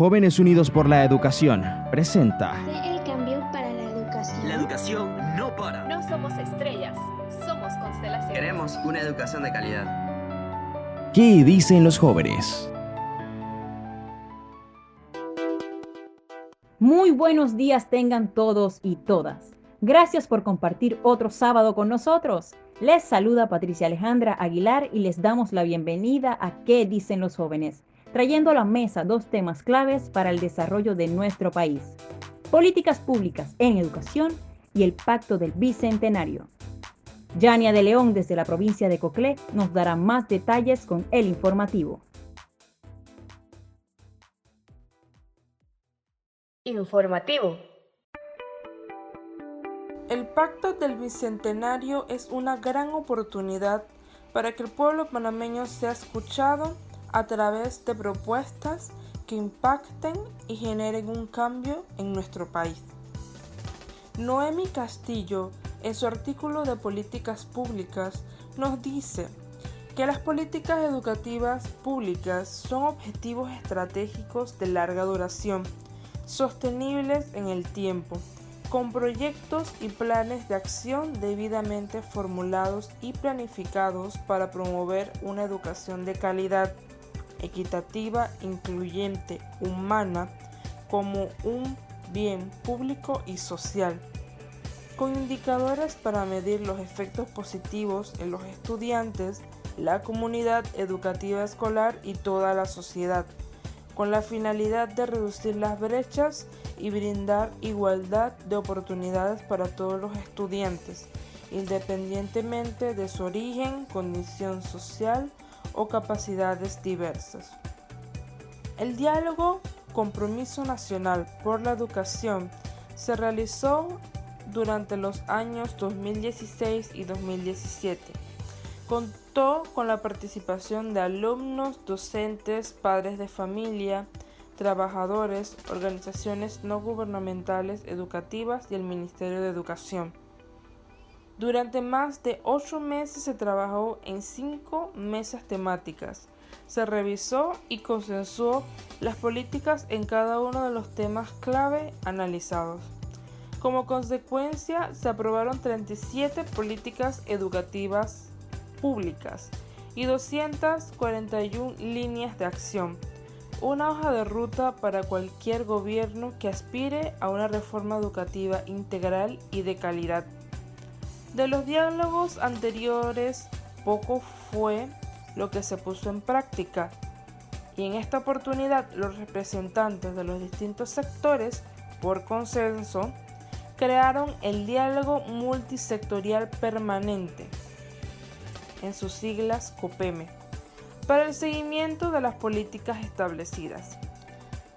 Jóvenes Unidos por la Educación presenta el cambio para la educación. La educación no para. No somos estrellas, somos constelaciones. Queremos una educación de calidad. ¿Qué dicen los jóvenes? Muy buenos días tengan todos y todas. Gracias por compartir otro sábado con nosotros. Les saluda Patricia Alejandra Aguilar y les damos la bienvenida a ¿Qué dicen los jóvenes? Trayendo a la mesa dos temas claves para el desarrollo de nuestro país. Políticas públicas en educación y el Pacto del Bicentenario. Yania de León desde la provincia de Coclé nos dará más detalles con el informativo. Informativo. El Pacto del Bicentenario es una gran oportunidad para que el pueblo panameño sea escuchado a través de propuestas que impacten y generen un cambio en nuestro país. Noemi Castillo, en su artículo de políticas públicas, nos dice que las políticas educativas públicas son objetivos estratégicos de larga duración, sostenibles en el tiempo, con proyectos y planes de acción debidamente formulados y planificados para promover una educación de calidad, equitativa, incluyente, humana, como un bien público y social, con indicadores para medir los efectos positivos en los estudiantes, la comunidad educativa escolar y toda la sociedad, con la finalidad de reducir las brechas y brindar igualdad de oportunidades para todos los estudiantes, independientemente de su origen, condición social o capacidades diversas. El diálogo Compromiso Nacional por la Educación se realizó durante los años 2016 y 2017. Contó con la participación de alumnos, docentes, padres de familia, trabajadores, organizaciones no gubernamentales educativas y el Ministerio de Educación. Durante más de ocho meses se trabajó en cinco mesas temáticas. Se revisó y consensuó las políticas en cada uno de los temas clave analizados. Como consecuencia, se aprobaron 37 políticas educativas públicas y 241 líneas de acción, una hoja de ruta para cualquier gobierno que aspire a una reforma educativa integral y de calidad. De los diálogos anteriores, poco fue lo que se puso en práctica, y en esta oportunidad los representantes de los distintos sectores, por consenso, crearon el diálogo multisectorial permanente, en sus siglas COPEME, para el seguimiento de las políticas establecidas.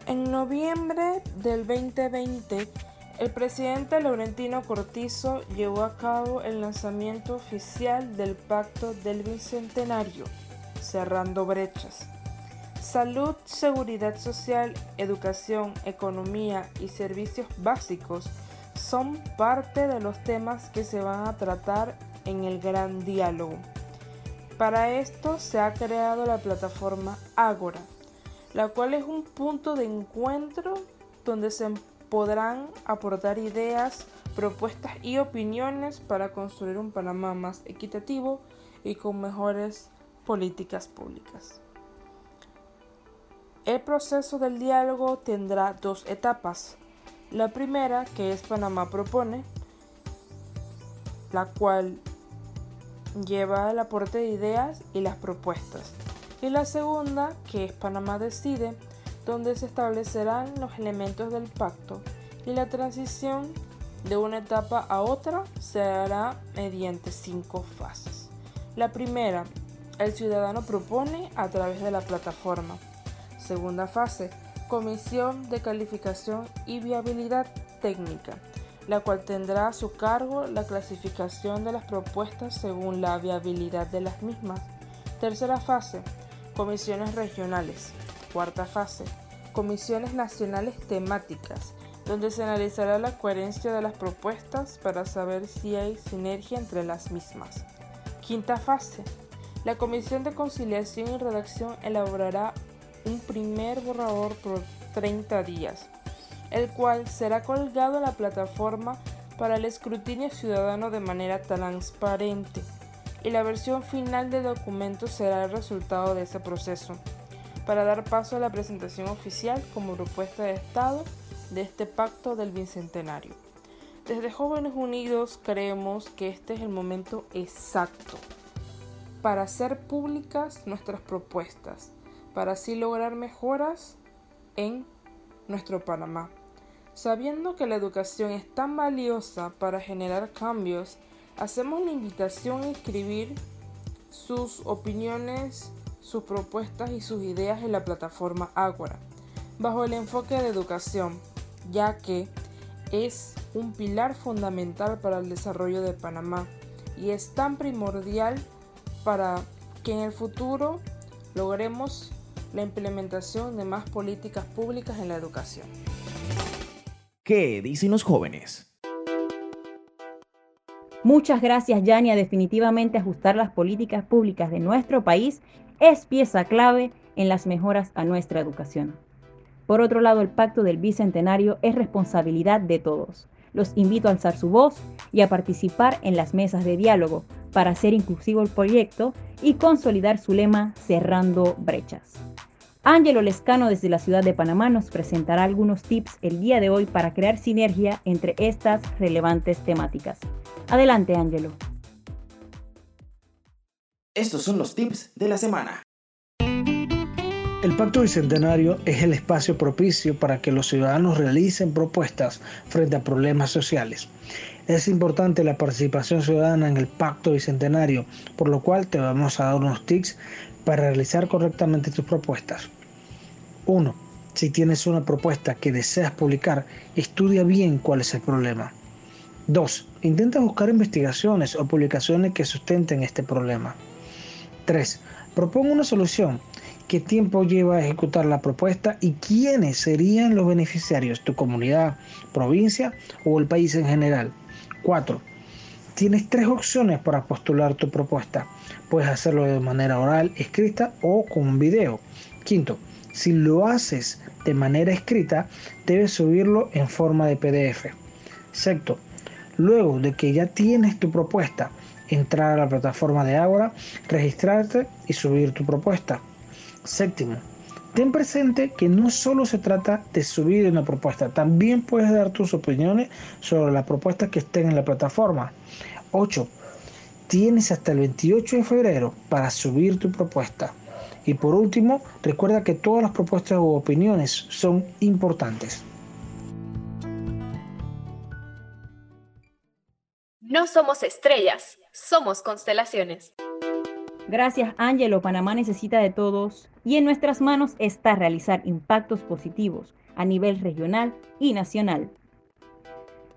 En noviembre del 2020, el presidente Laurentino Cortizo llevó a cabo el lanzamiento oficial del Pacto del Bicentenario, cerrando brechas. Salud, seguridad social, educación, economía y servicios básicos son parte de los temas que se van a tratar en el gran diálogo. Para esto se ha creado la plataforma Ágora, la cual es un punto de encuentro donde se podrán aportar ideas, propuestas y opiniones para construir un Panamá más equitativo y con mejores políticas públicas. El proceso del diálogo tendrá dos etapas. La primera, que es Panamá propone, la cual lleva el aporte de ideas y las propuestas. Y la segunda, que es Panamá decide, donde se establecerán los elementos del pacto y la transición de una etapa a otra se hará mediante cinco fases. La primera, el ciudadano propone a través de la plataforma. Segunda fase, comisión de calificación y viabilidad técnica la cual tendrá a su cargo la clasificación de las propuestas según la viabilidad de las mismas. Tercera fase, comisiones regionales. Cuarta fase, comisiones nacionales temáticas, donde se analizará la coherencia de las propuestas para saber si hay sinergia entre las mismas. Quinta fase, la Comisión de Conciliación y Redacción elaborará un primer borrador por 30 días, el cual será colgado en la plataforma para el escrutinio ciudadano de manera transparente y la versión final del documento será el resultado de ese proceso, para dar paso a la presentación oficial como propuesta de Estado de este pacto del Bicentenario. Desde Jóvenes Unidos creemos que este es el momento exacto para hacer públicas nuestras propuestas, para así lograr mejoras en nuestro Panamá. Sabiendo que la educación es tan valiosa para generar cambios, hacemos la invitación a escribir sus opiniones, sus propuestas y sus ideas en la plataforma Ágora, bajo el enfoque de educación, ya que es un pilar fundamental para el desarrollo de Panamá y es tan primordial para que en el futuro logremos la implementación de más políticas públicas en la educación. ¿Qué dicen los jóvenes? Muchas gracias, Yania. Definitivamente ajustar las políticas públicas de nuestro país es pieza clave en las mejoras a nuestra educación. Por otro lado, el pacto del Bicentenario es responsabilidad de todos. Los invito a alzar su voz y a participar en las mesas de diálogo para hacer inclusivo el proyecto y consolidar su lema Cerrando Brechas. Ángelo Lescano desde la ciudad de Panamá nos presentará algunos tips el día de hoy para crear sinergia entre estas relevantes temáticas. Adelante, Ángelo. Estos son los tips de la semana. El Pacto Bicentenario es el espacio propicio para que los ciudadanos realicen propuestas frente a problemas sociales. Es importante la participación ciudadana en el Pacto Bicentenario, por lo cual te vamos a dar unos tips para realizar correctamente tus propuestas. 1. Si tienes una propuesta que deseas publicar, estudia bien cuál es el problema. 2. Intenta buscar investigaciones o publicaciones que sustenten este problema. 3. Proponga una solución qué tiempo lleva a ejecutar la propuesta y quiénes serían los beneficiarios, tu comunidad, provincia o el país en general. 4. Tienes tres opciones para postular tu propuesta. Puedes hacerlo de manera oral, escrita o con video. Quinto, si lo haces de manera escrita, debes subirlo en forma de PDF. Sexto, luego de que ya tienes tu propuesta, entrar a la plataforma de Agora, registrarte y subir tu propuesta. Séptimo, ten presente que no solo se trata de subir una propuesta, también puedes dar tus opiniones sobre las propuestas que estén en la plataforma. 8. Tienes hasta el 28 de febrero para subir tu propuesta. Y por último, recuerda que todas las propuestas u opiniones son importantes. No somos estrellas, somos constelaciones. Gracias, Ángelo. Panamá necesita de todos y en nuestras manos está realizar impactos positivos a nivel regional y nacional.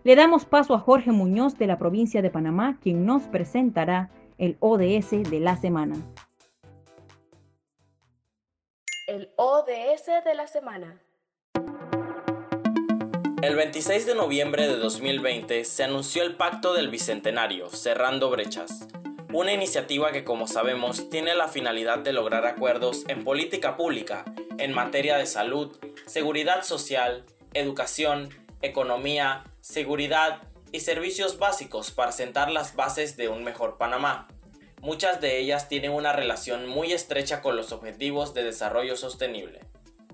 Le damos paso a Jorge Muñoz de la provincia de Panamá, quien nos presentará el ODS de la semana. El ODS de la semana. El 26 de noviembre de 2020 se anunció el Pacto del Bicentenario, Cerrando Brechas, una iniciativa que como sabemos tiene la finalidad de lograr acuerdos en política pública en materia de salud, seguridad social, educación, economía, seguridad y servicios básicos para sentar las bases de un mejor Panamá. Muchas de ellas tienen una relación muy estrecha con los Objetivos de Desarrollo Sostenible.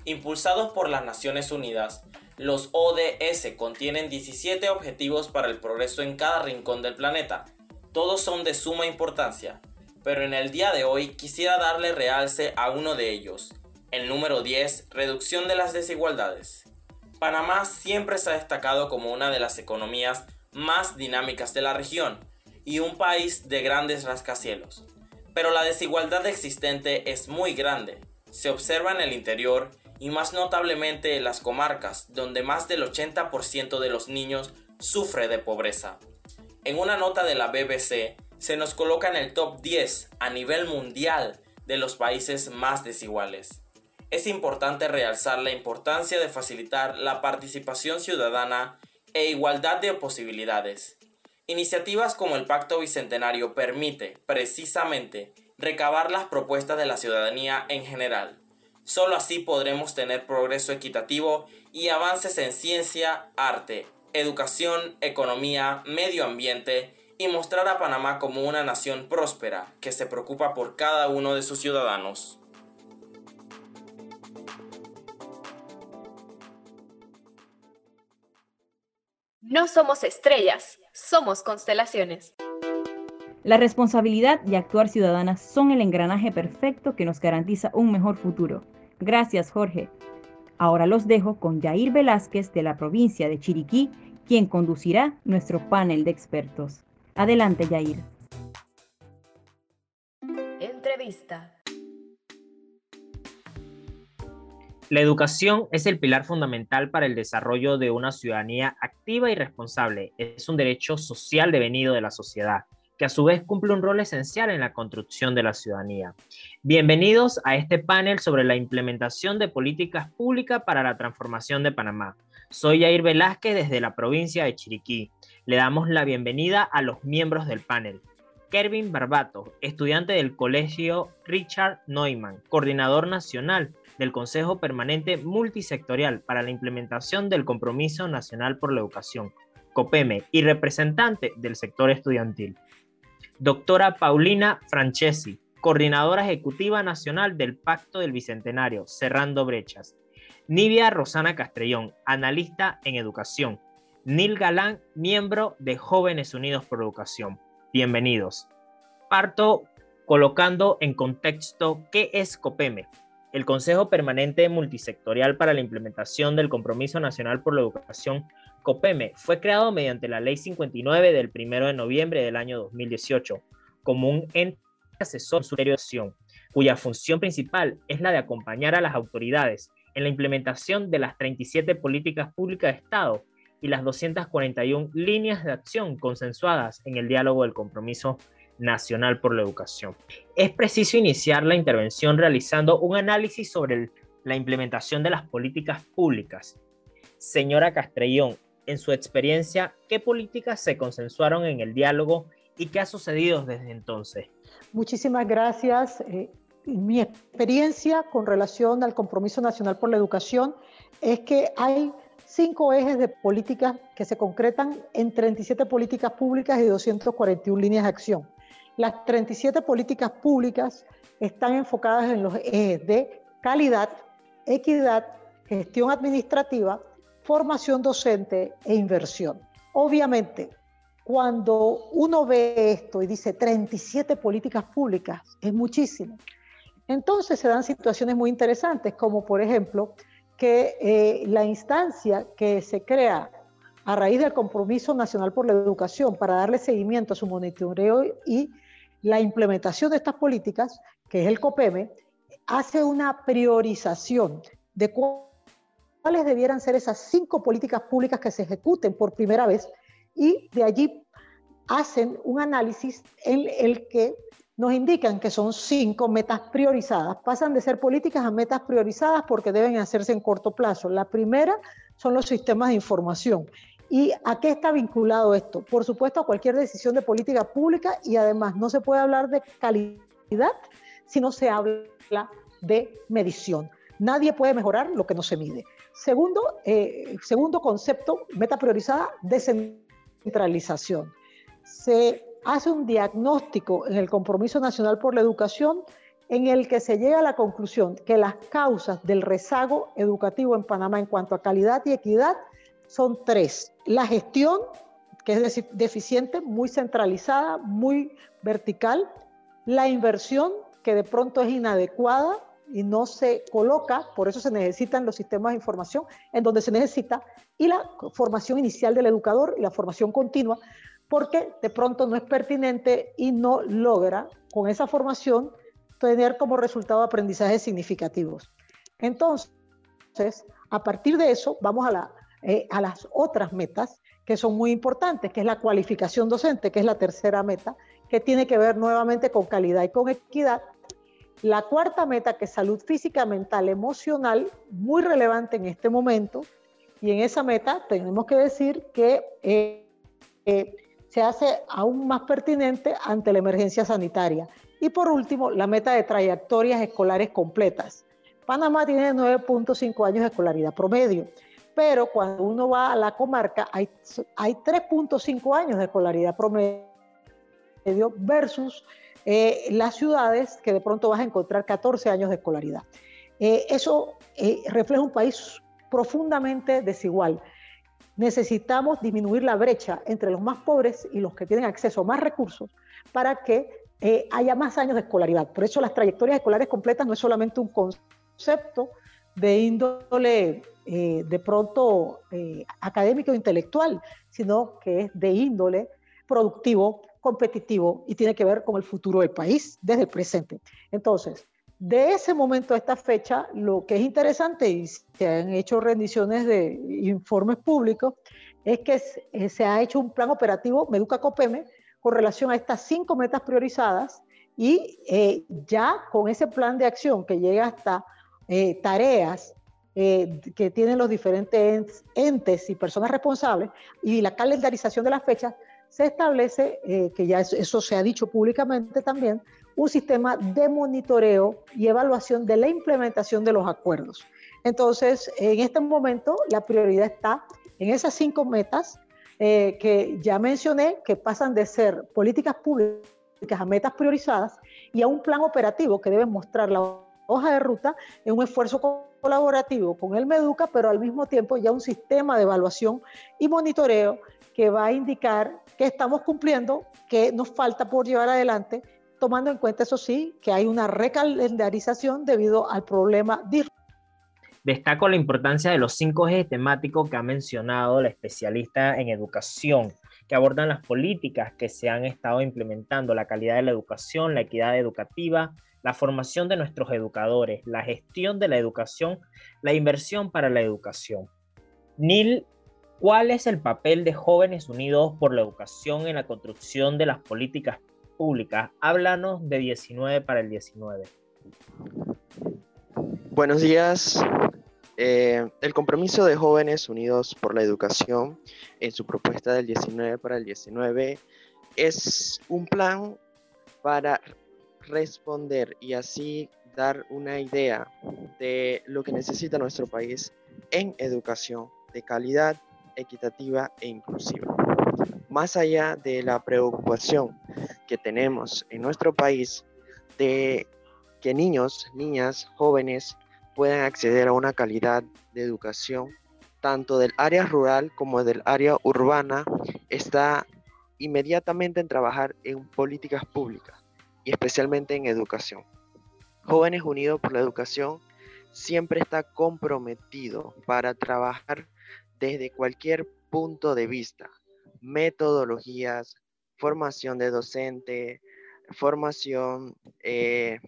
Impulsados por las Naciones Unidas, los ODS contienen 17 objetivos para el progreso en cada rincón del planeta, todos son de suma importancia, pero en el día de hoy quisiera darle realce a uno de ellos, el número 10, reducción de las desigualdades. Panamá siempre se ha destacado como una de las economías más dinámicas de la región y un país de grandes rascacielos. Pero la desigualdad existente es muy grande. Se observa en el interior y más notablemente en las comarcas, donde más del 80% de los niños sufre de pobreza. En una nota de la BBC se nos coloca en el top 10 a nivel mundial de los países más desiguales. Es importante realzar la importancia de facilitar la participación ciudadana e igualdad de posibilidades. Iniciativas como el Pacto Bicentenario permite, precisamente, recabar las propuestas de la ciudadanía en general, Solo así podremos tener progreso equitativo y avances en ciencia, arte, educación, economía, medio ambiente y mostrar a Panamá como una nación próspera que se preocupa por cada uno de sus ciudadanos. No somos estrellas, somos constelaciones. La responsabilidad y actuar ciudadana son el engranaje perfecto que nos garantiza un mejor futuro. Gracias, Jorge. Ahora los dejo con Jair Velázquez de la provincia de Chiriquí, quien conducirá nuestro panel de expertos. Adelante, Jair. Entrevista. La educación es el pilar fundamental para el desarrollo de una ciudadanía activa y responsable. Es un derecho social devenido de la sociedad, que a su vez cumple un rol esencial en la construcción de la ciudadanía. Bienvenidos a este panel sobre la implementación de políticas públicas para la transformación de Panamá. Soy Jair Velázquez desde la provincia de Chiriquí. Le damos la bienvenida a los miembros del panel. Kervin Barbato, estudiante del Colegio Richard Neumann, coordinador nacional del Consejo Permanente Multisectorial para la Implementación del Compromiso Nacional por la Educación, COPEME, y representante del sector estudiantil. Doctora Paulina Francesi, coordinadora ejecutiva nacional del Pacto del Bicentenario, Cerrando Brechas. Nivia Rosana Castrellón, analista en educación. Nil Galán, miembro de Jóvenes Unidos por Educación. Bienvenidos. Parto colocando en contexto qué es COPEME, el Consejo Permanente Multisectorial para la Implementación del Compromiso Nacional por la Educación, COPEME, fue creado mediante la Ley 59 del 1 de noviembre del año 2018 como un ente asesor de acción, cuya función principal es la de acompañar a las autoridades en la implementación de las 37 políticas públicas de Estado y las 241 líneas de acción consensuadas en el diálogo del compromiso Nacional por la Educación. Es preciso iniciar la intervención realizando un análisis sobre la implementación de las políticas públicas. Señora Castrellón, en su experiencia, ¿qué políticas se consensuaron en el diálogo y qué ha sucedido desde entonces? Muchísimas gracias. Eh, mi experiencia con relación al Compromiso Nacional por la Educación es que hay cinco ejes de políticas que se concretan en 37 políticas públicas y 241 líneas de acción. Las 37 políticas públicas están enfocadas en los ejes de calidad, equidad, gestión administrativa, formación docente e inversión. Obviamente, cuando uno ve esto y dice 37 políticas públicas, es muchísimo. Entonces se dan situaciones muy interesantes, como por ejemplo que eh, la instancia que se crea a raíz del Compromiso Nacional por la Educación para darle seguimiento a su monitoreo y la implementación de estas políticas, que es el COPEME, hace una priorización de debieran ser esas cinco políticas públicas que se ejecuten por primera vez y de allí hacen un análisis en el que nos indican que son cinco metas priorizadas. Pasan de ser políticas a metas priorizadas porque deben hacerse en corto plazo. La primera son los sistemas de información ¿Y a qué está vinculado esto? Por supuesto, a cualquier decisión de política pública y además no se puede hablar de calidad si no se habla de medición. Nadie puede mejorar lo que no se mide. Segundo, eh, segundo concepto, meta priorizada, descentralización. Se hace un diagnóstico en el Compromiso Nacional por la Educación en el que se llega a la conclusión que las causas del rezago educativo en Panamá en cuanto a calidad y equidad son tres. La gestión, que es deficiente, muy centralizada, muy vertical. La inversión, que de pronto es inadecuada y no se coloca, por eso se necesitan los sistemas de información en donde se necesita, y la formación inicial del educador y la formación continua, porque de pronto no es pertinente y no logra con esa formación tener como resultado aprendizajes significativos. Entonces, a partir de eso, vamos a la eh, a las otras metas que son muy importantes, que es la cualificación docente, que es la tercera meta, que tiene que ver nuevamente con calidad y con equidad. La cuarta meta, que es salud física, mental, emocional, muy relevante en este momento. Y en esa meta tenemos que decir que eh, eh, se hace aún más pertinente ante la emergencia sanitaria. Y por último, la meta de trayectorias escolares completas. Panamá tiene 9.5 años de escolaridad promedio, pero cuando uno va a la comarca hay, hay 3.5 años de escolaridad promedio versus eh, las ciudades que de pronto vas a encontrar 14 años de escolaridad. Eh, eso eh, refleja un país profundamente desigual. Necesitamos disminuir la brecha entre los más pobres y los que tienen acceso a más recursos para que haya más años de escolaridad. Por eso las trayectorias escolares completas no es solamente un concepto de índole de pronto académico e intelectual, sino que es de índole productivo, competitivo y tiene que ver con el futuro del país desde el presente. Entonces, de ese momento a esta fecha, lo que es interesante, y se han hecho rendiciones de informes públicos, es que eh, se ha hecho un plan operativo Meduca Copeme con relación a estas cinco metas priorizadas y eh, ya con ese plan de acción que llega hasta eh, tareas que tienen los diferentes entes y personas responsables y la calendarización de las fechas, se establece, eh, que ya eso, se ha dicho públicamente también, un sistema de monitoreo y evaluación de la implementación de los acuerdos. Entonces, en este momento, la prioridad está en esas cinco metas eh, que ya mencioné, que pasan de ser políticas públicas a metas priorizadas y a un plan operativo que debe mostrar la hoja de ruta en un esfuerzo colaborativo con el MEDUCA, pero al mismo tiempo ya un sistema de evaluación y monitoreo que va a indicar que estamos cumpliendo, que nos falta por llevar adelante, tomando en cuenta, eso sí, que hay una recalendarización debido al problema de... Destaco la importancia de los cinco ejes temáticos que ha mencionado la especialista en educación, que abordan las políticas que se han estado implementando, la calidad de la educación, la equidad educativa, la formación de nuestros educadores, la gestión de la educación, la inversión para la educación. NIL ¿Cuál es el papel de Jóvenes Unidos por la Educación en la construcción de las políticas públicas? Háblanos de 19 para el 19. Buenos días. Eh, el compromiso de Jóvenes Unidos por la Educación en su propuesta del 19 para el 19 es un plan para responder y así dar una idea de lo que necesita nuestro país en educación de calidad equitativa e inclusiva. Más allá de la preocupación que tenemos en nuestro país de que niños, niñas, jóvenes puedan acceder a una calidad de educación, tanto del área rural como del área urbana, está inmediatamente en trabajar en políticas públicas y especialmente en educación. Jóvenes Unidos por la Educación siempre está comprometido para trabajar desde cualquier punto de vista, metodologías, formación de docente, formación eh,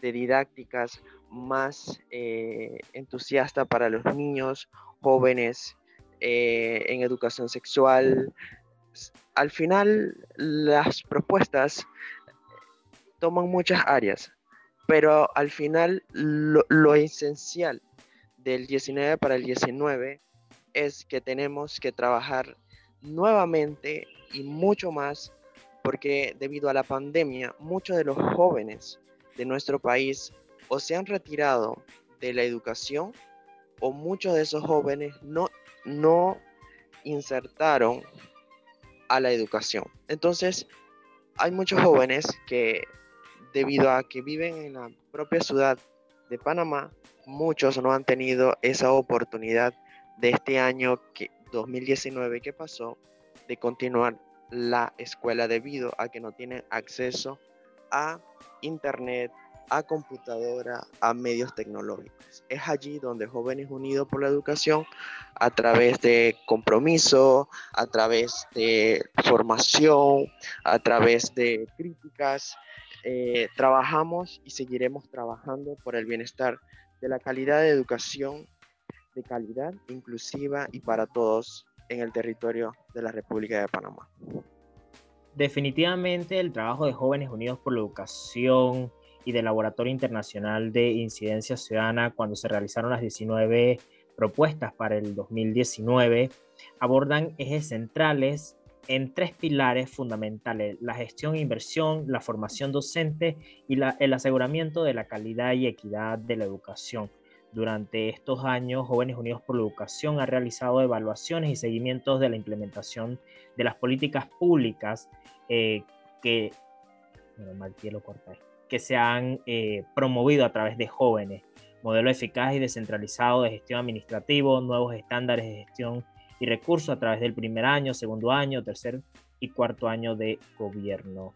de didácticas más eh, entusiasta para los niños, jóvenes, eh, en educación sexual. Al final, las propuestas toman muchas áreas, pero al final lo, lo esencial del 19 para el 19 es que tenemos que trabajar nuevamente y mucho más porque debido a la pandemia muchos de los jóvenes de nuestro país o se han retirado de la educación o muchos de esos jóvenes no, no insertaron a la educación. Entonces, hay muchos jóvenes que debido a que viven en la propia ciudad de Panamá, muchos no han tenido esa oportunidad de este año que, 2019 que pasó de continuar la escuela debido a que no tienen acceso a internet, a computadora, a medios tecnológicos. Es allí donde Jóvenes Unidos por la Educación, a través de compromiso, a través de formación, a través de críticas, eh, trabajamos y seguiremos trabajando por el bienestar de la calidad de educación de calidad, inclusiva y para todos en el territorio de la República de Panamá. Definitivamente el trabajo de Jóvenes Unidos por la Educación y del Laboratorio Internacional de Incidencia Ciudadana cuando se realizaron las 19 propuestas para el 2019 abordan ejes centrales en tres pilares fundamentales, la gestión e inversión, la formación docente y el aseguramiento de la calidad y equidad de la educación. Durante estos años, Jóvenes Unidos por la Educación ha realizado evaluaciones y seguimientos de la implementación de las políticas públicas eh, que, que se han eh, promovido a través de jóvenes, modelo eficaz y descentralizado de gestión administrativo, nuevos estándares de gestión y recursos a través del primer año, segundo año, tercer y cuarto año de gobierno.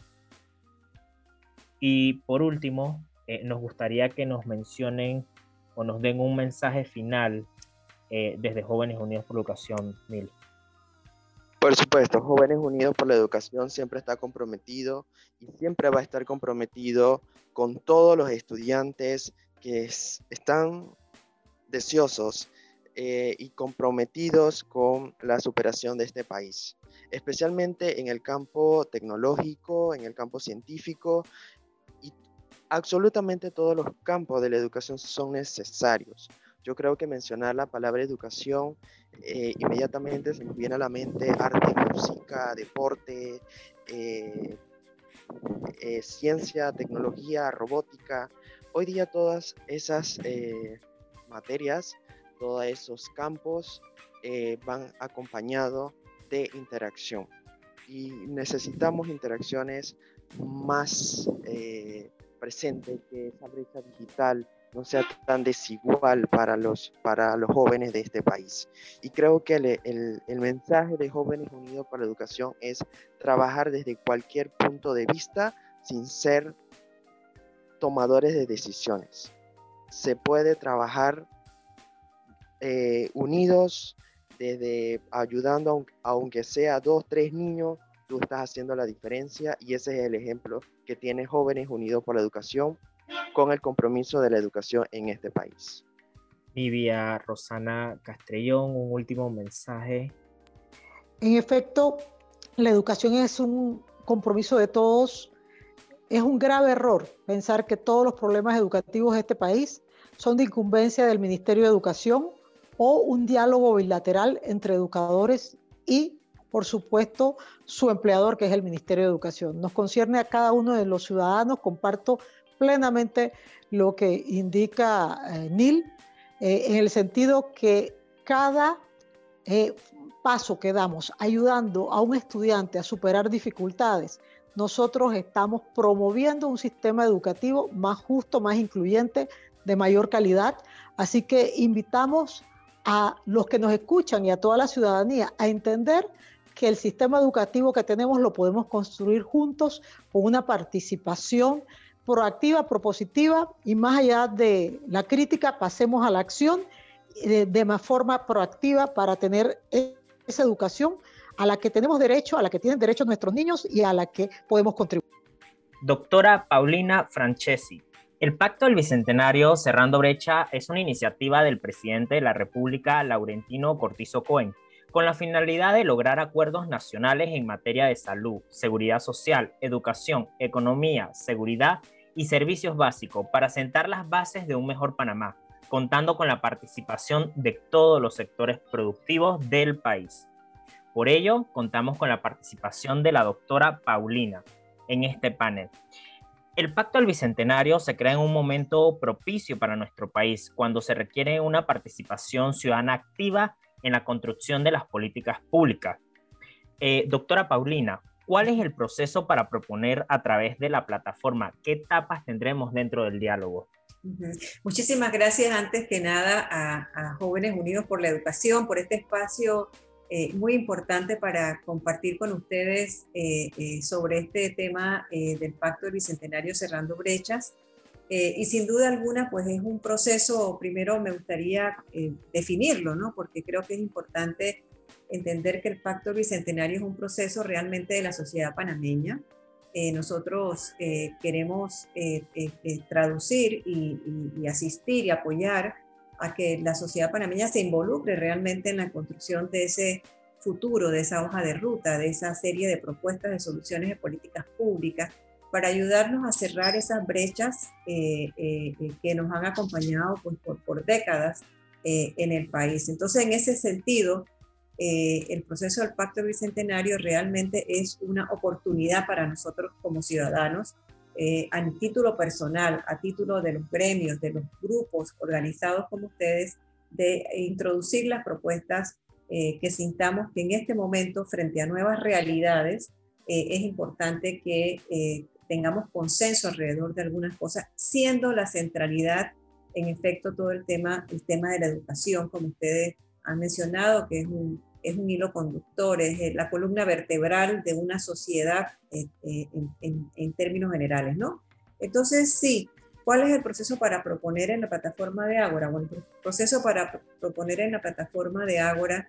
Y por último, eh, nos gustaría que nos mencionen o nos den un mensaje final eh, desde Jóvenes Unidos por Educación, Mil. Por supuesto, Jóvenes Unidos por la Educación siempre está comprometido y siempre va a estar comprometido con todos los estudiantes que están deseosos eh, y comprometidos con la superación de este país, especialmente en el campo tecnológico, en el campo científico absolutamente todos los campos de la educación son necesarios. Yo creo que mencionar la palabra educación eh, inmediatamente se nos viene a la mente arte, música, deporte, eh, ciencia, tecnología, robótica. Hoy día todas esas materias todos esos campos eh, van acompañados de interacción y necesitamos interacciones más eh, presentes, que esa brecha digital no sea tan desigual para los, para los jóvenes de este país. Y creo que el, el mensaje de Jóvenes Unidos para la Educación es trabajar desde cualquier punto de vista sin ser tomadores de decisiones. Se puede trabajar eh, unidos, desde ayudando, aunque sea dos, tres niños, tú estás haciendo la diferencia y ese es el ejemplo que tiene Jóvenes Unidos por la Educación con el compromiso de la educación en este país. Livia Rosana Castrellón, un último mensaje. En efecto, la educación es un compromiso de todos. Es un grave error pensar que todos los problemas educativos de este país son de incumbencia del Ministerio de Educación o un diálogo bilateral entre educadores y, por supuesto, su empleador, que es el Ministerio de Educación. Nos concierne a cada uno de los ciudadanos, comparto plenamente lo que indica eh, Nil, eh, en el sentido que cada eh, paso que damos ayudando a un estudiante a superar dificultades, nosotros estamos promoviendo un sistema educativo más justo, más incluyente, de mayor calidad. Así que invitamos a los que nos escuchan y a toda la ciudadanía a entender que el sistema educativo que tenemos lo podemos construir juntos con una participación proactiva, propositiva y más allá de la crítica, pasemos a la acción de, más forma proactiva para tener esa educación a la que tenemos derecho, a la que tienen derecho nuestros niños y a la que podemos contribuir. Doctora Paulina Francesi, el Pacto del Bicentenario Cerrando Brecha es una iniciativa del presidente de la República, Laurentino Cortizo Cohen, con la finalidad de lograr acuerdos nacionales en materia de salud, seguridad social, educación, economía, seguridad y servicios básicos para sentar las bases de un mejor Panamá, contando con la participación de todos los sectores productivos del país. Por ello, contamos con la participación de la doctora Paulina en este panel. El Pacto del Bicentenario se crea en un momento propicio para nuestro país, cuando se requiere una participación ciudadana activa en la construcción de las políticas públicas. Eh, doctora Paulina, ¿cuál es el proceso para proponer a través de la plataforma? ¿Qué etapas tendremos dentro del diálogo? Muchísimas gracias antes que nada a, a Jóvenes Unidos por la Educación, por este espacio eh, muy importante para compartir con ustedes eh, eh, sobre este tema del Pacto del Bicentenario Cerrando Brechas. Y sin duda alguna, pues es un proceso, primero me gustaría definirlo, ¿no? Porque creo que es importante entender que el Pacto Bicentenario es un proceso realmente de la sociedad panameña. nosotros queremos traducir y, y, asistir y apoyar a que la sociedad panameña se involucre realmente en la construcción de ese futuro, de esa hoja de ruta, de esa serie de propuestas de soluciones de políticas públicas para ayudarnos a cerrar esas brechas eh, eh, que nos han acompañado pues, por, décadas eh, en el país. Entonces, en ese sentido, eh, el proceso del Pacto Bicentenario realmente es una oportunidad para nosotros como ciudadanos, eh, a título personal, a título de los gremios, de los grupos organizados como ustedes, de introducir las propuestas eh, que sintamos que en este momento, frente a nuevas realidades, es importante que tengamos consenso alrededor de algunas cosas, siendo la centralidad, en efecto, todo el tema, el tema de la educación, como ustedes han mencionado, que es un, es un hilo conductor, es la columna vertebral de una sociedad eh, eh, en, en, términos generales, ¿no? Entonces, sí, ¿cuál es el proceso para proponer en la plataforma de Ágora? Bueno, el proceso para proponer en la plataforma de Ágora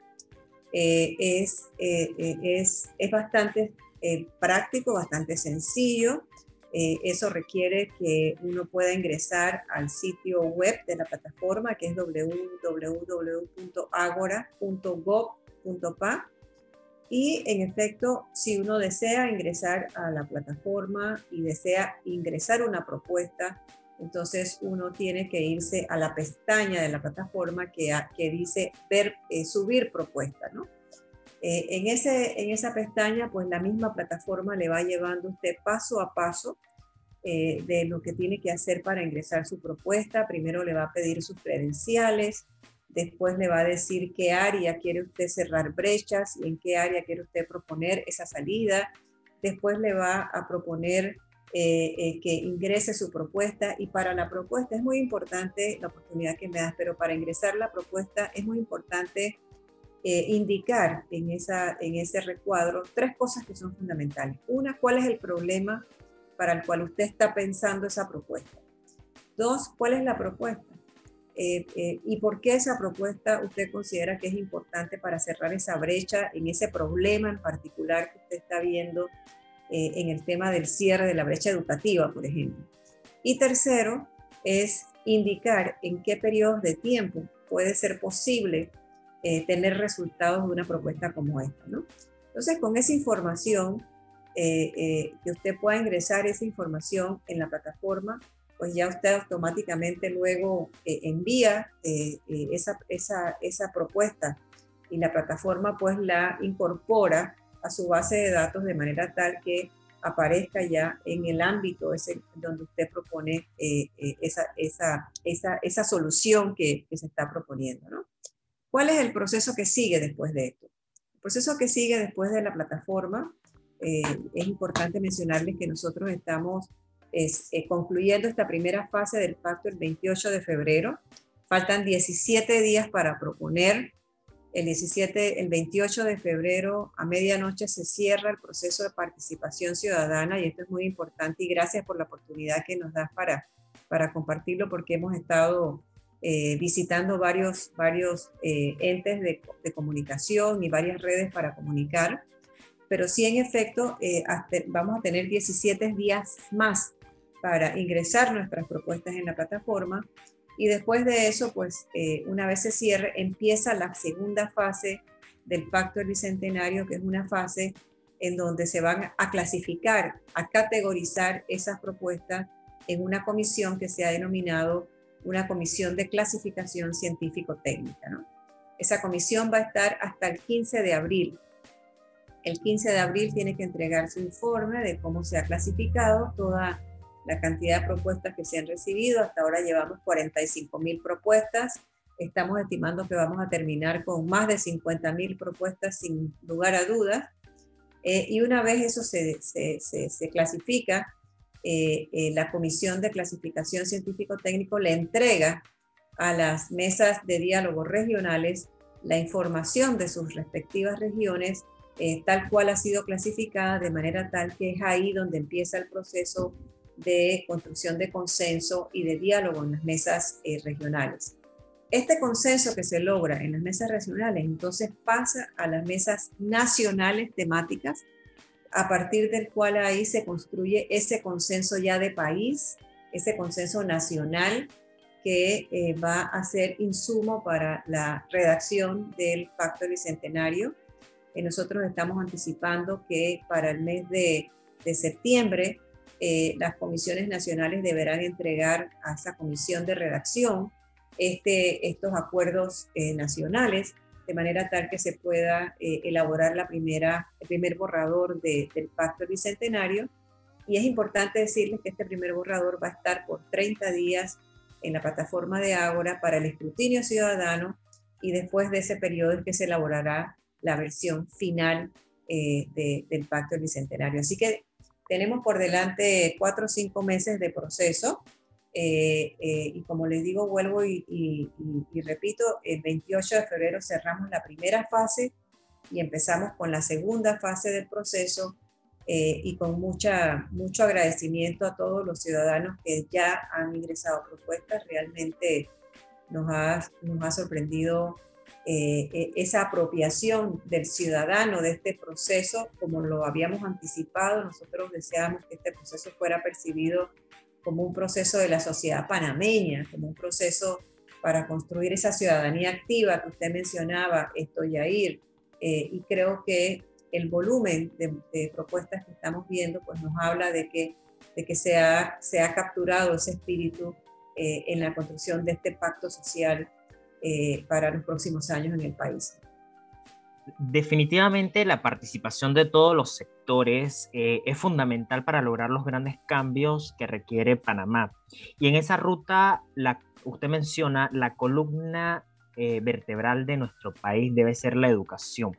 eh, es, es, es, bastante práctico, bastante sencillo. Eh, eso requiere que uno pueda ingresar al sitio web de la plataforma, que es www.agora.gov.pa. Y en efecto, si uno desea ingresar a la plataforma y desea ingresar una propuesta, entonces uno tiene que irse a la pestaña de la plataforma que, dice eh, subir propuesta, ¿no? Eh, en, ese, en esa pestaña, pues la misma plataforma le va llevando usted paso a paso eh, de lo que tiene que hacer para ingresar su propuesta. Primero le va a pedir sus credenciales, después le va a decir qué área quiere usted cerrar brechas y en qué área quiere usted proponer esa salida. Después le va a proponer eh, que ingrese su propuesta y para la propuesta es muy importante la oportunidad que me das, pero para ingresar la propuesta es muy importante eh, indicar en, esa, en ese recuadro tres cosas que son fundamentales. Una, cuál es el problema para el cual usted está pensando esa propuesta. Dos, cuál es la propuesta. Eh, eh, y por qué esa propuesta usted considera que es importante para cerrar esa brecha en ese problema en particular que usted está viendo en el tema del cierre de la brecha educativa, por ejemplo. Y tercero, es indicar en qué periodos de tiempo puede ser posible eh, tener resultados de una propuesta como esta. ¿no? Entonces, con esa información, eh, eh, que usted pueda ingresar esa información en la plataforma, pues ya usted automáticamente luego envía esa, esa, esa propuesta y la plataforma pues la incorpora a su base de datos de manera tal que aparezca ya en el ámbito ese donde usted propone esa, esa, esa, esa, solución que, que, se está proponiendo. ¿no? ¿Cuál es el proceso que sigue después de esto? El proceso que sigue después de la plataforma, eh, es importante mencionarles que nosotros estamos eh, concluyendo esta primera fase del pacto el 28 de febrero. Faltan 17 días para proponer. El 17, el 28 de febrero a medianoche se cierra el proceso de participación ciudadana y esto es muy importante y gracias por la oportunidad que nos das para, para compartirlo porque hemos estado eh, visitando varios, varios eh, entes de, comunicación y varias redes para comunicar, pero sí en efecto eh, vamos a tener 17 días más para ingresar nuestras propuestas en la plataforma. Y después de eso, pues una vez se cierre, empieza la segunda fase del Pacto del Bicentenario, que es una fase en donde se van a clasificar, a categorizar esas propuestas en una comisión que se ha denominado una comisión de clasificación científico-técnica. Esa comisión va a estar hasta el 15 de abril. El 15 de abril tiene que entregar su informe de cómo se ha clasificado toda la cantidad de propuestas que se han recibido. Hasta ahora llevamos 45 mil propuestas. Estamos estimando que vamos a terminar con más de 50 mil propuestas sin lugar a dudas. Eh, y una vez eso se clasifica, eh, eh, la Comisión de Clasificación Científico-Técnico le entrega a las mesas de diálogo regionales la información de sus respectivas regiones, eh, tal cual ha sido clasificada, de manera tal que es ahí donde empieza el proceso de construcción de consenso y de diálogo en las mesas regionales. Este consenso que se logra en las mesas regionales entonces pasa a las mesas nacionales temáticas a partir del cual ahí se construye ese consenso ya de país, ese consenso nacional que eh, va a ser insumo para la redacción del Pacto Bicentenario. Eh, nosotros estamos anticipando que para el mes de, septiembre eh, las comisiones nacionales deberán entregar a esa comisión de redacción este, estos acuerdos nacionales de manera tal que se pueda eh, elaborar la primera, el primer borrador del Pacto Bicentenario. Y es importante decirles que este primer borrador va a estar por 30 días en la plataforma de Ágora para el escrutinio ciudadano y después de ese periodo es que se elaborará la versión final eh, del Pacto Bicentenario. Así que tenemos por delante cuatro o cinco meses de proceso eh, eh, y como les digo, vuelvo y, repito, el 28 de febrero cerramos la primera fase y empezamos con la segunda fase del proceso eh, y con mucha, mucho agradecimiento a todos los ciudadanos que ya han ingresado propuestas. Realmente nos ha, nos ha sorprendido esa apropiación del ciudadano de este proceso, como lo habíamos anticipado. Nosotros deseamos que este proceso fuera percibido como un proceso de la sociedad panameña, como un proceso para construir esa ciudadanía activa que usted mencionaba, esto Yair, eh, y creo que el volumen de, propuestas que estamos viendo pues nos habla de que, de que se, ha, se ha capturado ese espíritu eh, en la construcción de este pacto social eh, para los próximos años en el país definitivamente la participación de todos los sectores eh, es fundamental para lograr los grandes cambios que requiere Panamá. Y en esa ruta, la, usted menciona, la columna eh, vertebral de nuestro país debe ser la educación.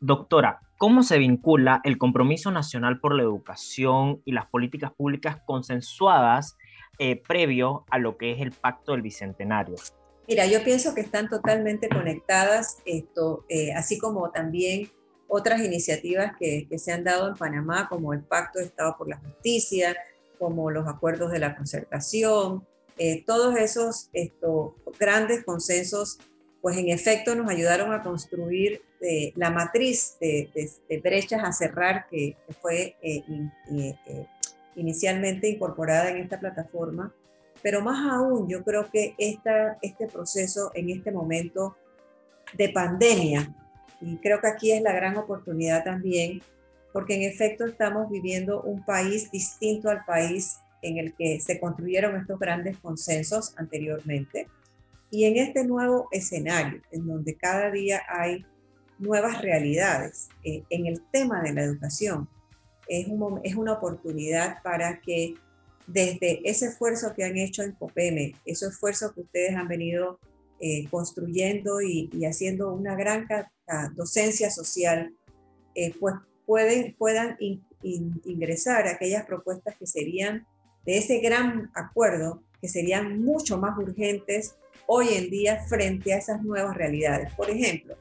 Doctora, ¿cómo se vincula el compromiso nacional por la educación y las políticas públicas consensuadas eh, previo a lo que es el Pacto del Bicentenario? Mira, yo pienso que están totalmente conectadas, esto, eh, así como también otras iniciativas que, se han dado en Panamá, como el Pacto de Estado por la Justicia, como los acuerdos de la concertación, eh, todos esos esto, grandes consensos, pues en efecto nos ayudaron a construir eh, la matriz de, brechas a cerrar que, fue inicialmente incorporada en esta plataforma pero más aún, yo creo que esta, este proceso en este momento de pandemia, y creo que aquí es la gran oportunidad también, porque en efecto estamos viviendo un país distinto al país en el que se construyeron estos grandes consensos anteriormente. Y en este nuevo escenario, en donde cada día hay nuevas realidades eh, en el tema de la educación, es, es una oportunidad para que desde ese esfuerzo que han hecho en COPEME, ese esfuerzo que ustedes han venido eh, construyendo y, haciendo una gran docencia social, eh, pues pueden, puedan ingresar aquellas propuestas que serían de ese gran acuerdo, que serían mucho más urgentes hoy en día frente a esas nuevas realidades. Por ejemplo,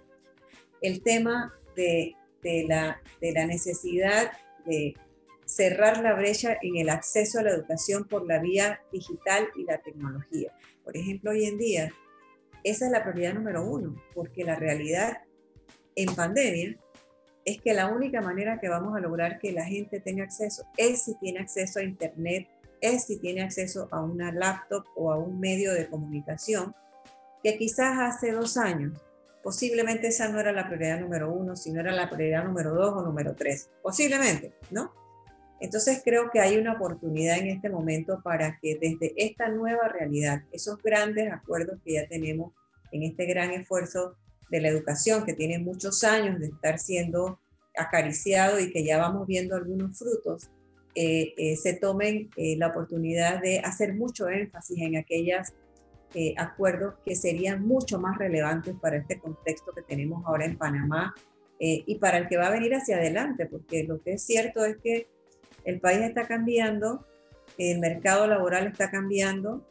el tema de, la necesidad de cerrar la brecha en el acceso a la educación por la vía digital y la tecnología. Por ejemplo, hoy en día, esa es la prioridad número uno, porque la realidad en pandemia es que la única manera que vamos a lograr que la gente tenga acceso es si tiene acceso a Internet, es si tiene acceso a una laptop o a un medio de comunicación, que quizás hace dos años posiblemente esa no era la prioridad número uno, sino era la prioridad número dos o número tres. Posiblemente, ¿no? Entonces creo que hay una oportunidad en este momento para que desde esta nueva realidad, esos grandes acuerdos que ya tenemos en este gran esfuerzo de la educación que tiene muchos años de estar siendo acariciado y que ya vamos viendo algunos frutos, eh, eh, se tomen eh, la oportunidad de hacer mucho énfasis en aquellos acuerdos que serían mucho más relevantes para este contexto que tenemos ahora en Panamá y para el que va a venir hacia adelante, porque lo que es cierto es que el país está cambiando, el mercado laboral está cambiando,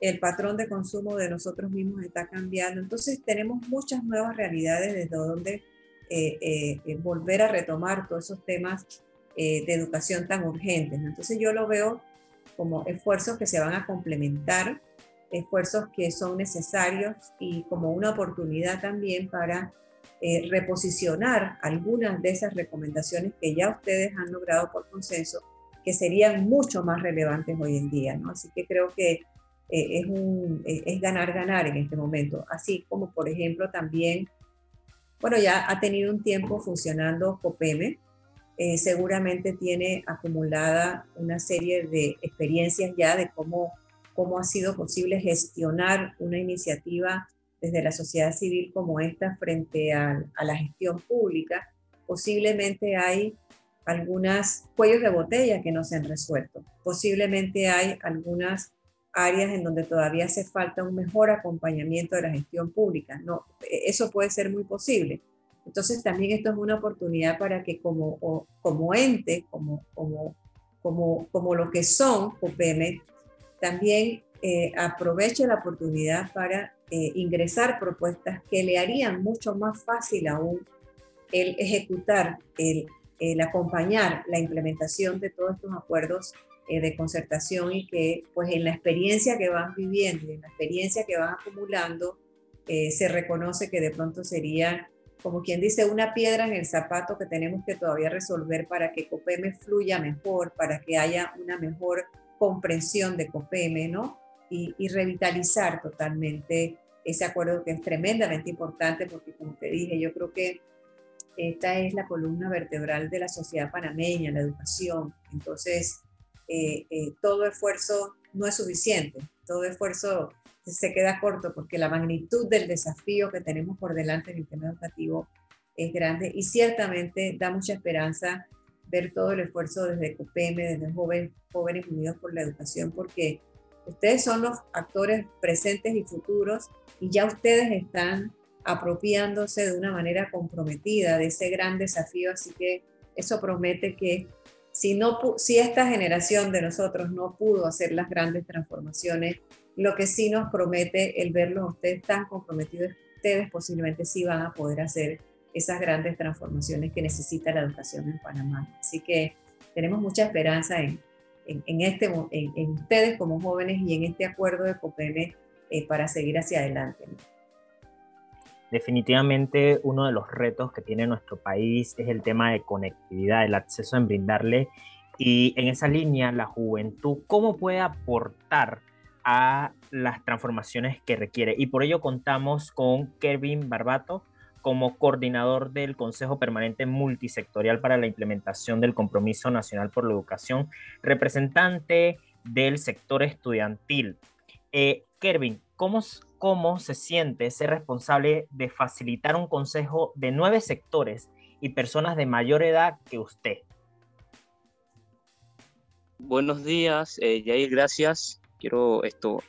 el patrón de consumo de nosotros mismos está cambiando. Entonces tenemos muchas nuevas realidades desde donde eh, eh, eh, volver a retomar todos esos temas de educación tan urgentes. Entonces yo lo veo como esfuerzos que se van a complementar, esfuerzos que son necesarios y como una oportunidad también para eh, reposicionar algunas de esas recomendaciones que ya ustedes han logrado por consenso, que serían mucho más relevantes hoy en día. ¿no? Así que creo que eh, es, un, eh, es ganar, ganar en este momento. Así como, por ejemplo, también, bueno, ya ha tenido un tiempo funcionando COPEME, seguramente tiene acumulada una serie de experiencias ya de cómo, cómo ha sido posible gestionar una iniciativa desde la sociedad civil como esta frente a, la gestión pública, posiblemente hay algunas cuellos de botella que no se han resuelto. Posiblemente hay algunas áreas en donde todavía hace falta un mejor acompañamiento de la gestión pública. No, eso puede ser muy posible. Entonces también esto es una oportunidad para que como, como ente, como, como, como, como lo que son OPM, también eh, aproveche la oportunidad para eh, ingresar propuestas que le harían mucho más fácil aún el ejecutar, el, el acompañar la implementación de todos estos acuerdos eh, de concertación y que pues en la experiencia que van viviendo y en la experiencia que van acumulando, eh, se reconoce que de pronto sería, como quien dice, una piedra en el zapato que tenemos que todavía resolver para que COPEME fluya mejor, para que haya una mejor comprensión de COPEME, ¿no? Y, y revitalizar totalmente ese acuerdo que es tremendamente importante porque, como te dije, yo creo que esta es la columna vertebral de la sociedad panameña, la educación. Entonces, eh, eh, todo esfuerzo no es suficiente, todo esfuerzo se queda corto porque la magnitud del desafío que tenemos por delante en el tema educativo es grande y ciertamente da mucha esperanza ver todo el esfuerzo desde COPEME, desde Jóvenes, Jóvenes Unidos por la Educación, porque ustedes son los actores presentes y futuros y ya ustedes están apropiándose de una manera comprometida de ese gran desafío, así que eso promete que si, esta generación de nosotros no pudo hacer las grandes transformaciones, lo que sí nos promete el verlos ustedes tan comprometidos, ustedes posiblemente sí van a poder hacer esas grandes transformaciones que necesita la educación en Panamá. Así que tenemos mucha esperanza en, en, este, en, ustedes como jóvenes y en este acuerdo de COPEME eh, para seguir hacia adelante. Definitivamente uno de los retos que tiene nuestro país es el tema de conectividad, el acceso en brindarle. Y en esa línea, la juventud, ¿cómo puede aportar a las transformaciones que requiere? Y por ello contamos con Kevin Barbato como coordinador del Consejo Permanente Multisectorial para la Implementación del Compromiso Nacional por la Educación, representante del sector estudiantil. Eh, Kervin, ¿cómo, cómo se siente ser responsable de facilitar un consejo de nueve sectores y personas de mayor edad que usted. Buenos días, eh, Yair, gracias. Quiero esto,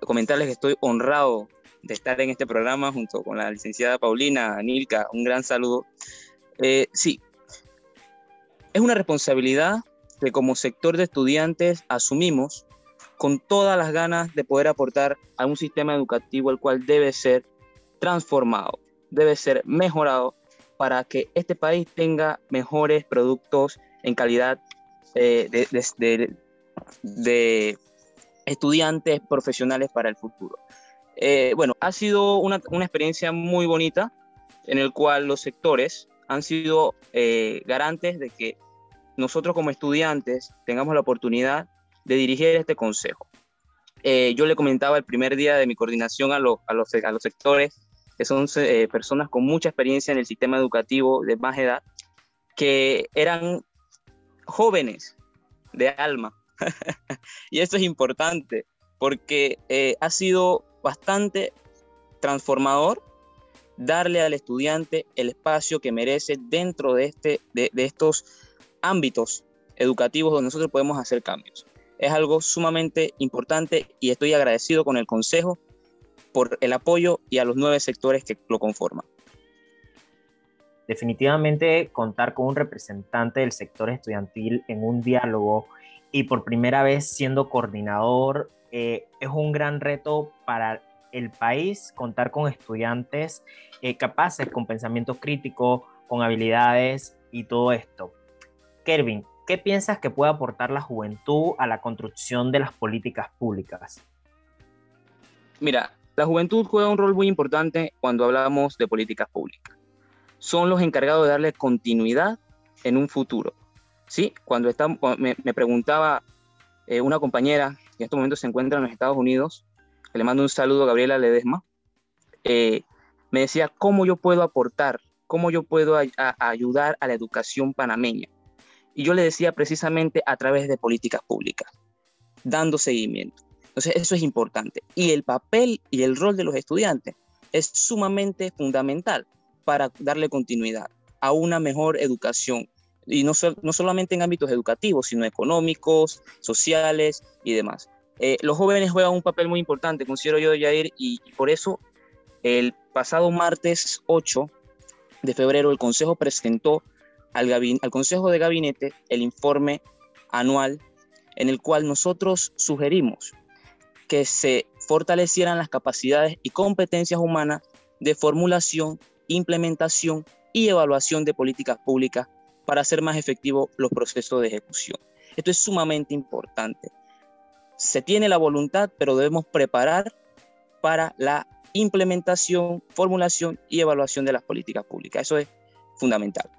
comentarles que estoy honrado de estar en este programa junto con la licenciada Paulina Nilka. Un gran saludo. Eh, sí, es una responsabilidad que como sector de estudiantes asumimos con todas las ganas de poder aportar a un sistema educativo el cual debe ser transformado, debe ser mejorado para que este país tenga mejores productos en calidad eh, de, estudiantes profesionales para el futuro. Eh, bueno, ha sido una, experiencia muy bonita en el cual los sectores han sido eh, garantes de que nosotros como estudiantes tengamos la oportunidad de dirigir este consejo. Eh, yo le comentaba el primer día de mi coordinación a, a, los, a los, sectores, que son personas con mucha experiencia en el sistema educativo de más edad, que eran jóvenes de alma. y esto es importante porque ha sido bastante transformador darle al estudiante el espacio que merece dentro de, este, de, de estos ámbitos educativos donde nosotros podemos hacer cambios es algo sumamente importante y estoy agradecido con el Consejo por el apoyo y a los nueve sectores que lo conforman. Definitivamente contar con un representante del sector estudiantil en un diálogo y por primera vez siendo coordinador eh, es un gran reto para el país contar con estudiantes eh, capaces, con pensamiento crítico, con habilidades y todo esto. Kervin, ¿Qué piensas que puede aportar la juventud a la construcción de las políticas públicas? Mira, la juventud juega un rol muy importante cuando hablamos de políticas públicas. Son los encargados de darle continuidad en un futuro. ¿Sí? Cuando me, preguntaba eh, una compañera en estos momentos se encuentra en los Estados Unidos, le mando un saludo a Gabriela Ledesma, eh, me decía cómo yo puedo aportar, cómo yo puedo ayudar a la educación panameña. Y yo le decía precisamente a través de políticas públicas, dando seguimiento. Entonces, eso es importante. Y el papel y el rol de los estudiantes es sumamente fundamental para darle continuidad a una mejor educación, y no, no solamente en ámbitos educativos, sino económicos, sociales y demás. Eh, los jóvenes juegan un papel muy importante, considero yo, Jair, y, y por eso el pasado martes 8 de febrero el Consejo presentó al, al Consejo de Gabinete el informe anual en el cual nosotros sugerimos que se fortalecieran las capacidades y competencias humanas de formulación, implementación y evaluación de políticas públicas para hacer más efectivos los procesos de ejecución. Esto es sumamente importante. Se tiene la voluntad, pero debemos preparar para la implementación, formulación y evaluación de las políticas públicas. Eso es fundamental.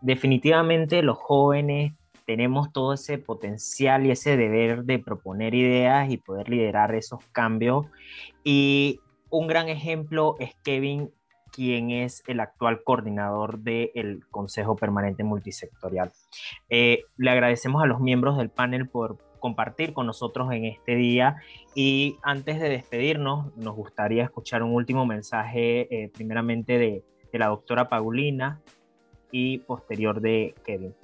Definitivamente los jóvenes tenemos todo ese potencial y ese deber de proponer ideas y poder liderar esos cambios. Y un gran ejemplo es Kevin, quien es el actual coordinador del Consejo Permanente Multisectorial. Eh, le agradecemos a los miembros del panel por compartir con nosotros en este día. Y antes de despedirnos, nos gustaría escuchar un último mensaje, eh, primeramente de, la doctora Paulina y posterior de Kevin.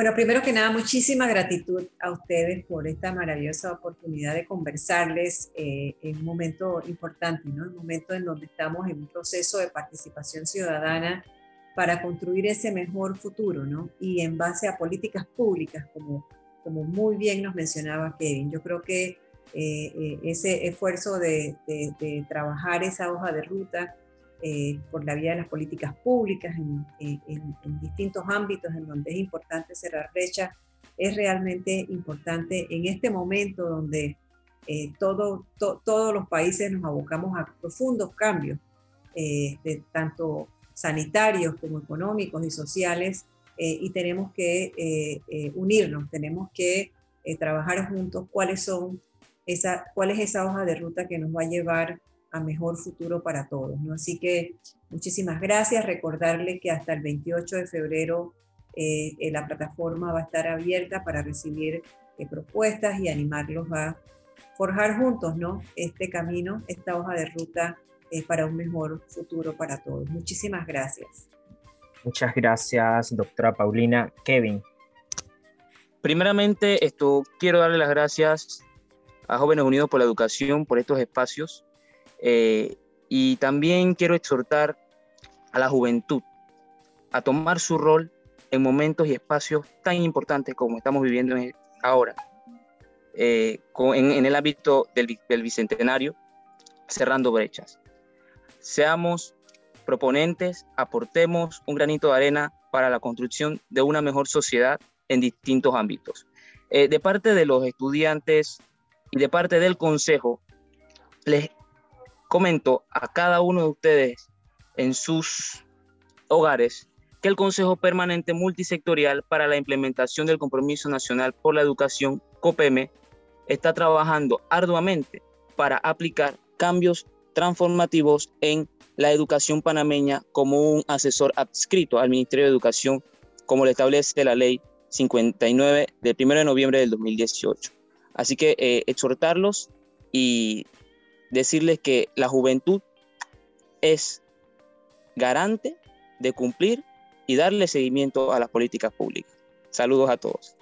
Bueno, primero que nada, muchísima gratitud a ustedes por esta maravillosa oportunidad de conversarles eh, en un momento importante, ¿no? Un momento en donde estamos en un proceso de participación ciudadana para construir ese mejor futuro, ¿no? Y en base a políticas públicas, como, como muy bien nos mencionaba Kevin. Yo creo que eh, eh, ese esfuerzo de, de trabajar esa hoja de ruta, eh, por la vía de las políticas públicas en, distintos ámbitos en donde es importante cerrar brechas, es realmente importante en este momento donde eh, todo, todos los países nos abocamos a profundos cambios, eh, de, tanto sanitarios como económicos y sociales, y tenemos que unirnos, tenemos que trabajar juntos cuáles son esa, cuál es esa hoja de ruta que nos va a llevar a mejor futuro para todos. ¿no? Así que muchísimas gracias. Recordarle que hasta el 28 de febrero eh, eh, la plataforma va a estar abierta para recibir eh, propuestas y animarlos a forjar juntos ¿no? este camino, esta hoja de ruta para un mejor futuro para todos. Muchísimas gracias. Muchas gracias, doctora Paulina. Kevin. Primeramente, esto, quiero darle las gracias a Jóvenes Unidos por la Educación por estos espacios eh, y también quiero exhortar a la juventud a tomar su rol en momentos y espacios tan importantes como estamos viviendo ahora, eh, en, el ámbito del, del Bicentenario, cerrando brechas. Seamos proponentes, aportemos un granito de arena para la construcción de una mejor sociedad en distintos ámbitos. Eh, de parte de los estudiantes y de parte del Consejo, les comento a cada uno de ustedes en sus hogares que el Consejo Permanente Multisectorial para la Implementación del Compromiso Nacional por la Educación, COPEME, está trabajando arduamente para aplicar cambios transformativos en la educación panameña como un asesor adscrito al Ministerio de Educación, como lo establece la ley 59 del 1 de noviembre del 2018. Así que eh, exhortarlos y decirles que la juventud es garante de cumplir y darle seguimiento a las políticas públicas. Saludos a todos.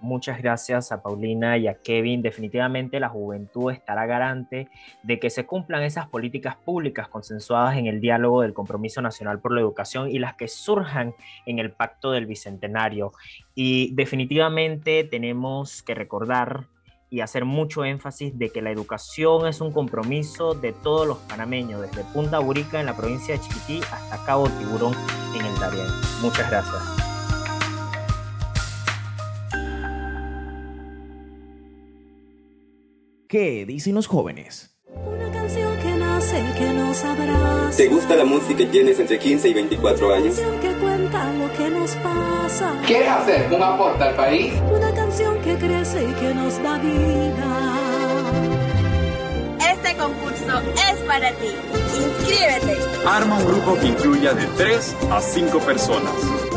Muchas gracias a Paulina y a Kevin. Definitivamente la juventud estará garante de que se cumplan esas políticas públicas consensuadas en el diálogo del Compromiso Nacional por la Educación y las que surjan en el Pacto del Bicentenario. Y definitivamente tenemos que recordar y hacer mucho énfasis de que la educación es un compromiso de todos los panameños, desde Punta Burica en la provincia de Chiquití hasta Cabo Tiburón en el Darién. Muchas gracias. ¿Qué dicen los jóvenes? Una canción que nace, que nos abraza. ¿Te gusta la música que tienes entre 15 y 24 años? Una canción que cuenta lo que nos pasa. ¿Quieres hacer un aporte al país? Una canción que crece y que nos da vida. Este concurso es para ti. Inscríbete. Arma un grupo que incluya de 3 a 5 personas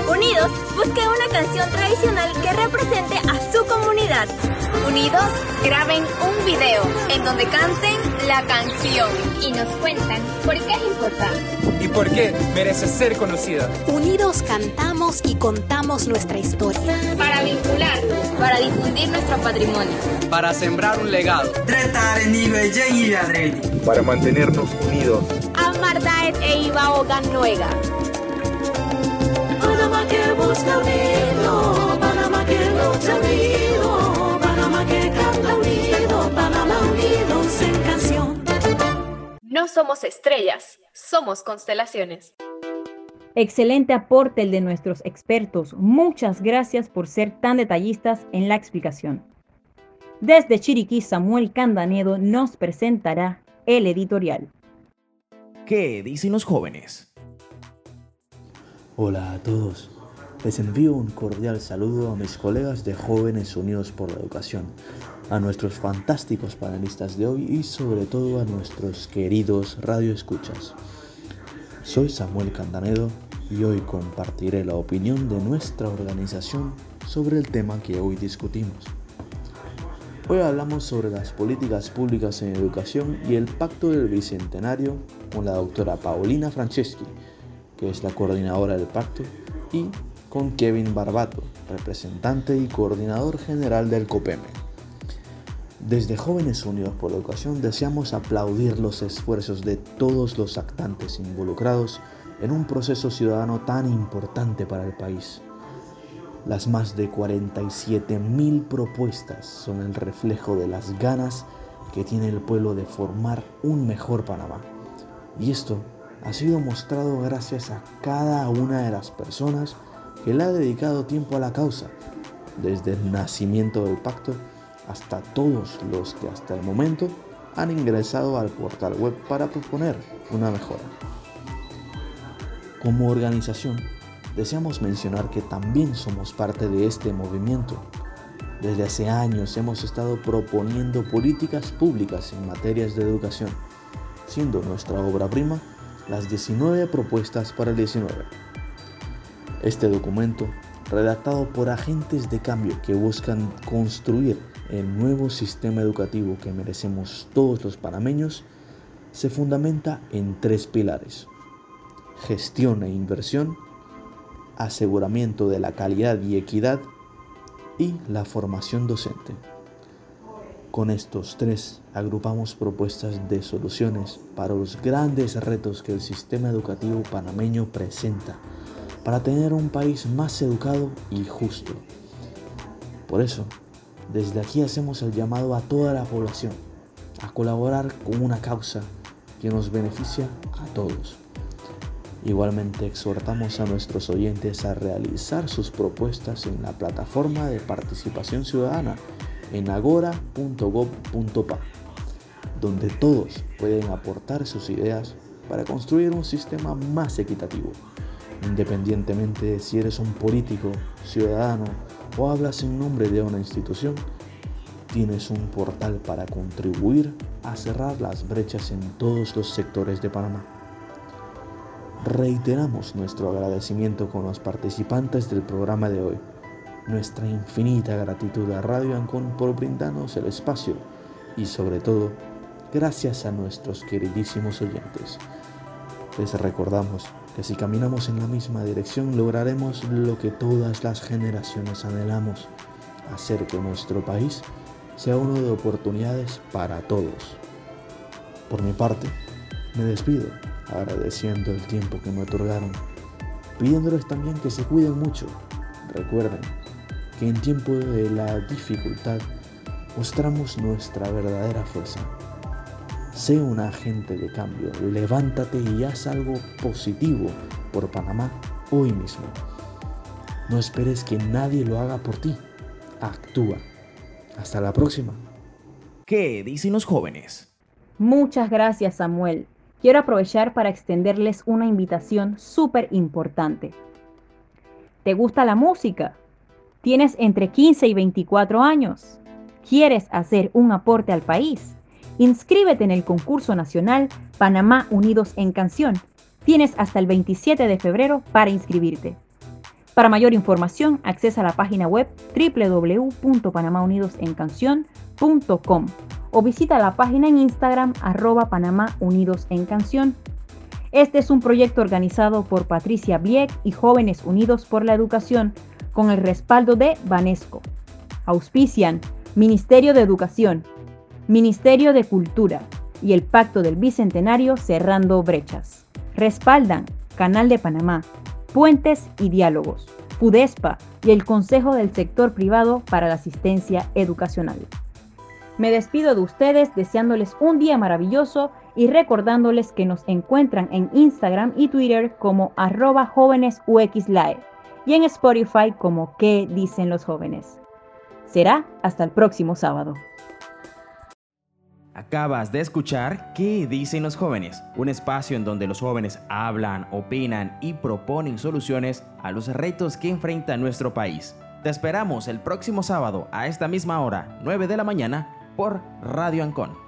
Unidos, busque una canción tradicional que represente a su comunidad. Unidos, graben un video en donde canten la canción y nos cuentan por qué es importante. ¿Y por qué merece ser conocida? Unidos cantamos y contamos nuestra historia. Para vincularnos, para difundir nuestro patrimonio. Para sembrar un legado. Para mantenernos unidos. Amardaet e Ibao Ganuega. Panamá que busca unido, Panamá que lucha unido, Panamá que canta unido, Panamá canción. No somos estrellas, somos constelaciones. Excelente aporte el de nuestros expertos. Muchas gracias por ser tan detallistas en la explicación. Desde Chiriquí, Samuel Candanedo nos presentará el editorial. ¿Qué dicen los jóvenes? Hola a todos. Les envío un cordial saludo a mis colegas de Jóvenes Unidos por la Educación, a nuestros fantásticos panelistas de hoy y sobre todo a nuestros queridos radioescuchas. Soy Samuel Candanedo y hoy compartiré la opinión de nuestra organización sobre el tema que hoy discutimos. Hoy hablamos sobre las políticas públicas en educación y el pacto del Bicentenario con la doctora Paulina Franceschi, que es la coordinadora del pacto, y con Kevin Barbato, representante y coordinador general del COPEME. Desde Jóvenes Unidos por la Educación deseamos aplaudir los esfuerzos de todos los actantes involucrados en un proceso ciudadano tan importante para el país. Las más de 47 mil propuestas son el reflejo de las ganas que tiene el pueblo de formar un mejor Panamá. Y esto ha sido mostrado gracias a cada una de las personas que le ha dedicado tiempo a la causa, desde el nacimiento del pacto hasta todos los que hasta el momento han ingresado al portal web para proponer una mejora. Como organización, deseamos mencionar que también somos parte de este movimiento. Desde hace años hemos estado proponiendo políticas públicas en materias de educación, siendo nuestra obra prima las 19 propuestas para el 19. Este documento, redactado por agentes de cambio que buscan construir el nuevo sistema educativo que merecemos todos los panameños, se fundamenta en tres pilares. Gestión e inversión, aseguramiento de la calidad y equidad y la formación docente. Con estos tres agrupamos propuestas de soluciones para los grandes retos que el sistema educativo panameño presenta para tener un país más educado y justo. Por eso, desde aquí hacemos el llamado a toda la población a colaborar con una causa que nos beneficia a todos. Igualmente exhortamos a nuestros oyentes a realizar sus propuestas en la plataforma de participación ciudadana en agora.gov.pa, donde todos pueden aportar sus ideas para construir un sistema más equitativo, independientemente de si eres un político, ciudadano o hablas en nombre de una institución, tienes un portal para contribuir a cerrar las brechas en todos los sectores de Panamá. Reiteramos nuestro agradecimiento con los participantes del programa de hoy. Nuestra infinita gratitud a Radio Ancon por brindarnos el espacio y sobre todo, gracias a nuestros queridísimos oyentes. Les recordamos que si caminamos en la misma dirección lograremos lo que todas las generaciones anhelamos, hacer que nuestro país sea uno de oportunidades para todos. Por mi parte, me despido agradeciendo el tiempo que me otorgaron, pidiéndoles también que se cuiden mucho. Recuerden que en tiempo de la dificultad mostramos nuestra verdadera fuerza. Sé un agente de cambio, levántate y haz algo positivo por Panamá hoy mismo. No esperes que nadie lo haga por ti. Actúa. Hasta la próxima. ¿Qué dicen los jóvenes? Muchas gracias Samuel. Quiero aprovechar para extenderles una invitación súper importante. ¿Te gusta la música? ¿Tienes entre 15 y 24 años? ¿Quieres hacer un aporte al país? Inscríbete en el concurso nacional Panamá Unidos en Canción. Tienes hasta el 27 de febrero para inscribirte. Para mayor información, accesa a la página web www.panamaunidosencancion.com o visita la página en Instagram arroba Panamá Unidos en Canción. Este es un proyecto organizado por Patricia Bieck y Jóvenes Unidos por la Educación con el respaldo de Banesco. Auspician Ministerio de Educación, Ministerio de Cultura y el Pacto del Bicentenario Cerrando Brechas. Respaldan Canal de Panamá, Puentes y Diálogos, FUDESPA y el Consejo del Sector Privado para la Asistencia Educacional. Me despido de ustedes deseándoles un día maravilloso y recordándoles que nos encuentran en Instagram y Twitter como arroba jóvenesuxlive y en Spotify como ¿Qué dicen los jóvenes? Será hasta el próximo sábado. Acabas de escuchar ¿Qué dicen los jóvenes? Un espacio en donde los jóvenes hablan, opinan y proponen soluciones a los retos que enfrenta nuestro país. Te esperamos el próximo sábado a esta misma hora, 9 de la mañana, por Radio Ancon